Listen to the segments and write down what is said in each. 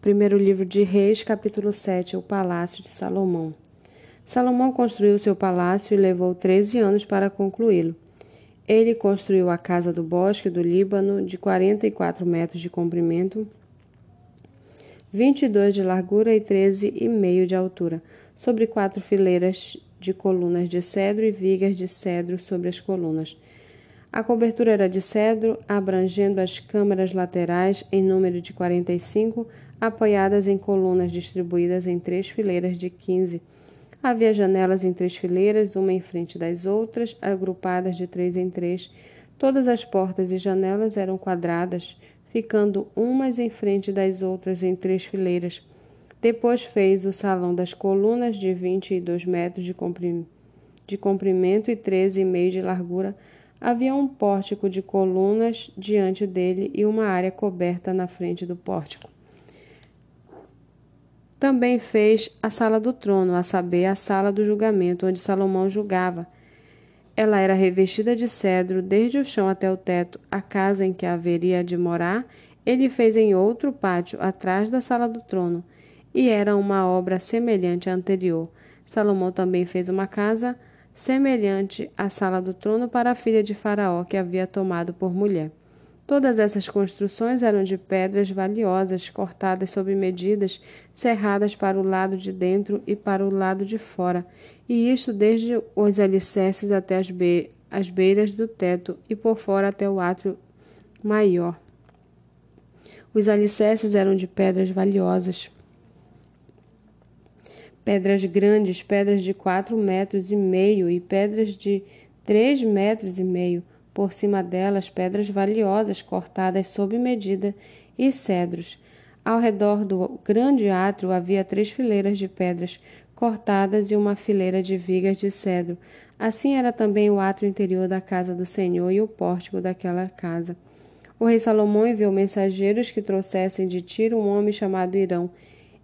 Primeiro livro de Reis, capítulo 7, o palácio de Salomão. Salomão construiu seu palácio e levou treze anos para concluí-lo. Ele construiu a casa do bosque do Líbano, de 44 metros de comprimento, 22 de largura e 13,5 de altura, sobre quatro fileiras de colunas de cedro e vigas de cedro sobre as colunas. A cobertura era de cedro, abrangendo as câmaras laterais em número de 45, apoiadas em colunas distribuídas em três fileiras de 15. Havia janelas em três fileiras, uma em frente das outras, agrupadas de três em três. Todas as portas e janelas eram quadradas, ficando umas em frente das outras em três fileiras. Depois fez o salão das colunas de 22 metros de, comprimento e 13,5 de largura Havia um pórtico de colunas diante dele e uma área coberta na frente do pórtico. Também fez a sala do trono, a saber, a sala do julgamento, onde Salomão julgava. Ela era revestida de cedro, desde o chão até o teto. A casa em que haveria de morar, ele fez em outro pátio, atrás da sala do trono, e era uma obra semelhante à anterior. Salomão também fez uma casa semelhante à sala do trono para a filha de Faraó que havia tomado por mulher. Todas essas construções eram de pedras valiosas, cortadas sob medidas, cerradas para o lado de dentro e para o lado de fora, e isto desde os alicerces até as, be as beiras do teto e por fora até o átrio maior. Os alicerces eram de pedras valiosas pedras grandes, pedras de quatro metros e meio e pedras de três metros e meio, por cima delas pedras valiosas cortadas sob medida e cedros. Ao redor do grande átrio havia três fileiras de pedras cortadas e uma fileira de vigas de cedro. Assim era também o átrio interior da casa do Senhor e o pórtico daquela casa. O rei Salomão enviou mensageiros que trouxessem de Tiro um homem chamado Irão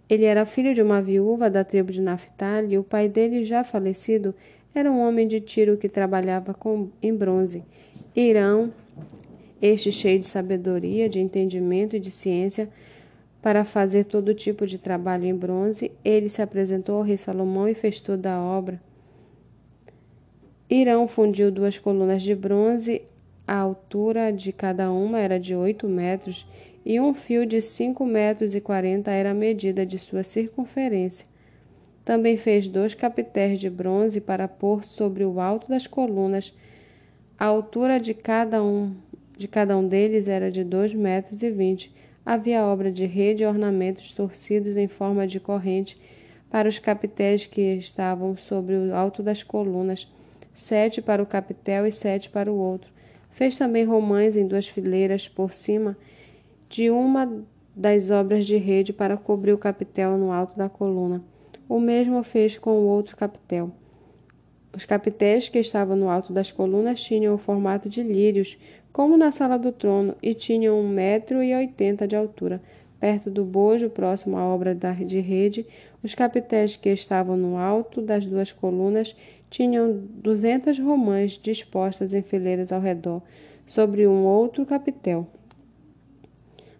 ele era filho de uma viúva da tribo de Naphtali e o pai dele, já falecido, era um homem de tiro que trabalhava com, em bronze. Irão, este cheio de sabedoria, de entendimento e de ciência, para fazer todo tipo de trabalho em bronze, ele se apresentou ao rei Salomão e fez toda a obra. Irão fundiu duas colunas de bronze, a altura de cada uma era de oito metros e um fio de cinco metros e quarenta era a medida de sua circunferência. Também fez dois capitéis de bronze para pôr sobre o alto das colunas. A altura de cada um de cada um deles era de dois metros e vinte. Havia obra de rede e ornamentos torcidos em forma de corrente para os capitéis que estavam sobre o alto das colunas, sete para o capitel e sete para o outro. Fez também romãs em duas fileiras por cima de uma das obras de rede para cobrir o capitel no alto da coluna. O mesmo fez com o outro capitel. Os capitéis que estavam no alto das colunas tinham o formato de lírios, como na sala do trono, e tinham um metro e oitenta de altura. Perto do bojo, próximo à obra de rede, os capitéis que estavam no alto das duas colunas tinham duzentas romãs dispostas em fileiras ao redor, sobre um outro capitel.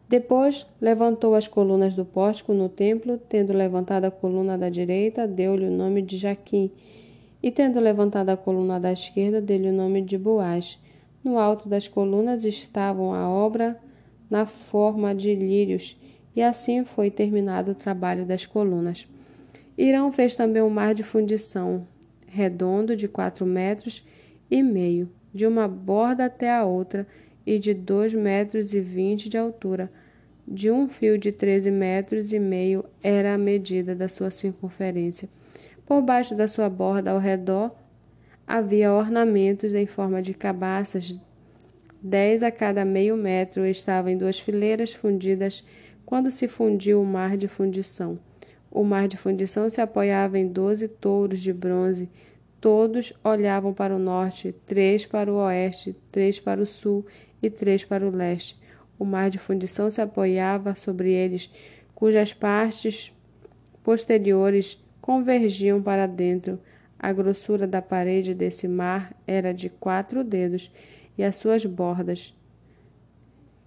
Depois levantou as colunas do pórtico no templo, tendo levantado a coluna da direita, deu-lhe o nome de Jaquim, e tendo levantado a coluna da esquerda, deu-lhe o nome de Boaz. No alto das colunas estavam a obra na forma de lírios, e assim foi terminado o trabalho das colunas. Irão fez também um mar de fundição, redondo de quatro metros e meio, de uma borda até a outra, e de dois metros e vinte de altura. De um fio de treze metros e meio era a medida da sua circunferência. Por baixo da sua borda, ao redor, havia ornamentos em forma de cabaças, dez a cada meio metro, estavam em duas fileiras fundidas quando se fundiu o mar de fundição. O mar de fundição se apoiava em doze touros de bronze. Todos olhavam para o norte, três para o oeste, três para o sul e três para o leste. O mar de fundição se apoiava sobre eles, cujas partes posteriores convergiam para dentro. A grossura da parede desse mar era de quatro dedos, e as suas bordas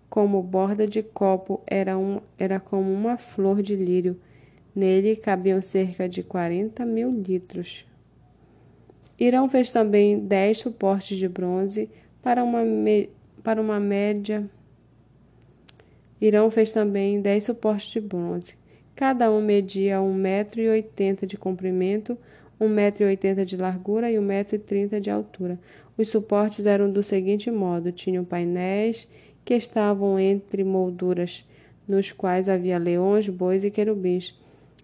como borda de copo, era, um, era como uma flor de lírio. Nele cabiam cerca de quarenta mil litros. Irão fez também dez suportes de bronze para uma, para uma média. Irão fez também dez suportes de bronze. Cada um media um metro e oitenta de comprimento, um metro e oitenta de largura e um metro e trinta de altura. Os suportes eram do seguinte modo: tinham painéis que estavam entre molduras, nos quais havia leões, bois e querubins.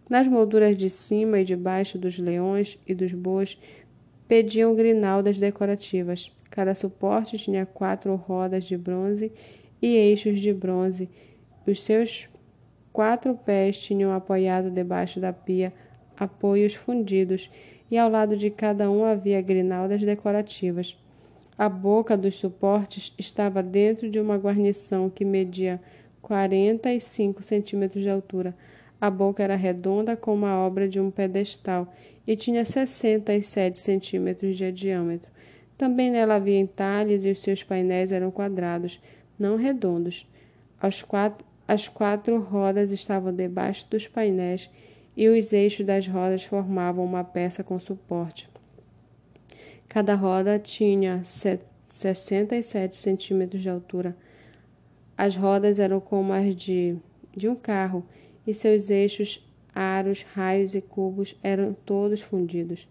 Nas molduras de cima e de baixo dos leões e dos bois pediam grinaldas decorativas. Cada suporte tinha quatro rodas de bronze e eixos de bronze. Os seus quatro pés tinham apoiado debaixo da pia apoios fundidos, e ao lado de cada um havia grinaldas decorativas. A boca dos suportes estava dentro de uma guarnição que media 45 centímetros de altura. A boca era redonda como a obra de um pedestal e tinha 67 centímetros de diâmetro. Também nela havia entalhes e os seus painéis eram quadrados, não redondos. Quatro, as quatro rodas estavam debaixo dos painéis e os eixos das rodas formavam uma peça com suporte. Cada roda tinha 67 centímetros de altura. As rodas eram como as de, de um carro e seus eixos, aros, raios e cubos eram todos fundidos.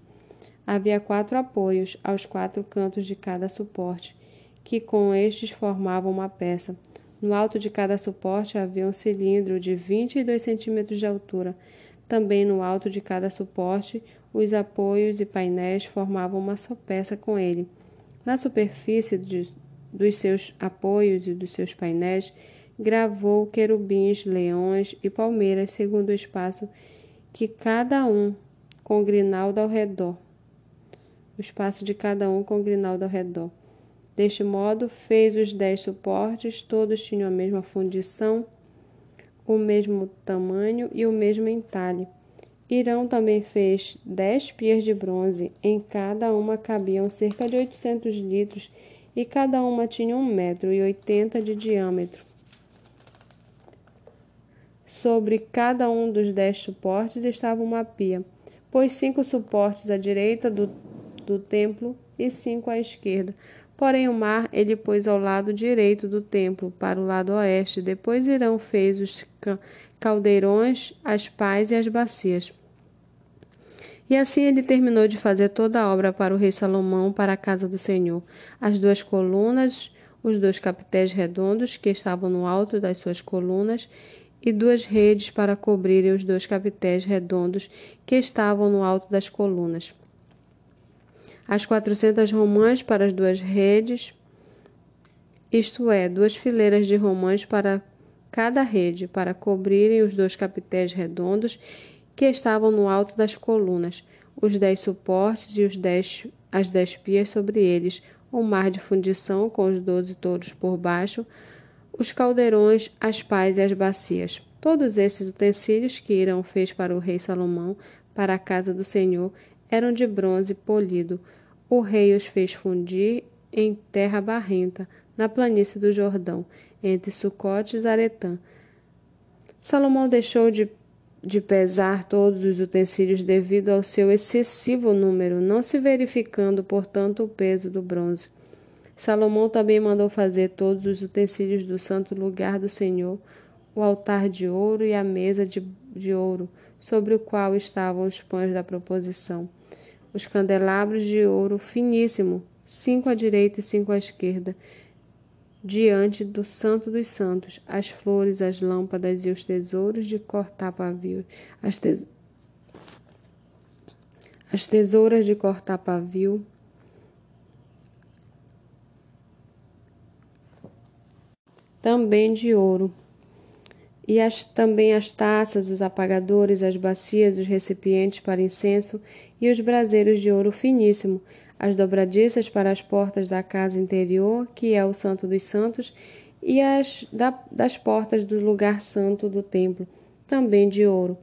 Havia quatro apoios aos quatro cantos de cada suporte, que com estes formavam uma peça. No alto de cada suporte havia um cilindro de 22 centímetros de altura. Também no alto de cada suporte, os apoios e painéis formavam uma só peça com ele. Na superfície de, dos seus apoios e dos seus painéis, gravou querubins, leões e palmeiras, segundo o espaço que cada um com grinalda ao redor. O espaço de cada um com grinalda ao redor. Deste modo, fez os dez suportes, todos tinham a mesma fundição, o mesmo tamanho e o mesmo entalhe. Irão também fez dez pias de bronze, em cada uma cabiam cerca de 800 litros e cada uma tinha um metro e oitenta de diâmetro. Sobre cada um dos dez suportes estava uma pia, pôs cinco suportes à direita do, do templo e cinco à esquerda. Porém, o mar ele pôs ao lado direito do templo, para o lado oeste. Depois Irão fez os caldeirões, as pás e as bacias. E assim ele terminou de fazer toda a obra para o rei Salomão, para a casa do Senhor. As duas colunas, os dois capitéis redondos que estavam no alto das suas colunas, e duas redes para cobrirem os dois capitéis redondos que estavam no alto das colunas. As quatrocentas romãs para as duas redes, isto é, duas fileiras de romãs para cada rede, para cobrirem os dois capitéis redondos que estavam no alto das colunas, os dez suportes e os dez, as dez pias sobre eles, o mar de fundição com os doze touros por baixo, os caldeirões, as pás e as bacias. Todos esses utensílios que Irão fez para o rei Salomão, para a casa do Senhor, eram de bronze polido. O rei os fez fundir em terra barrenta, na planície do Jordão, entre Sucote e Zaretã. Salomão deixou de, de pesar todos os utensílios devido ao seu excessivo número, não se verificando, portanto, o peso do bronze. Salomão também mandou fazer todos os utensílios do santo lugar do Senhor, o altar de ouro e a mesa de, de ouro, sobre o qual estavam os pães da proposição, os candelabros de ouro finíssimo, cinco à direita e cinco à esquerda, diante do Santo dos Santos, as flores, as lâmpadas e os tesouros de cortar pavio, as, as tesouras de cortar pavio, também de ouro. E as, também as taças, os apagadores, as bacias, os recipientes para incenso e os braseiros de ouro finíssimo, as dobradiças para as portas da casa interior, que é o Santo dos Santos, e as da, das portas do lugar santo do templo, também de ouro.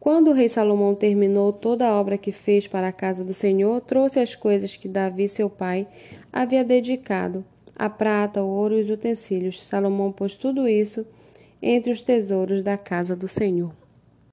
Quando o rei Salomão terminou toda a obra que fez para a casa do Senhor, trouxe as coisas que Davi, seu pai, havia dedicado a prata, o ouro e os utensílios. Salomão pôs tudo isso entre os tesouros da casa do Senhor.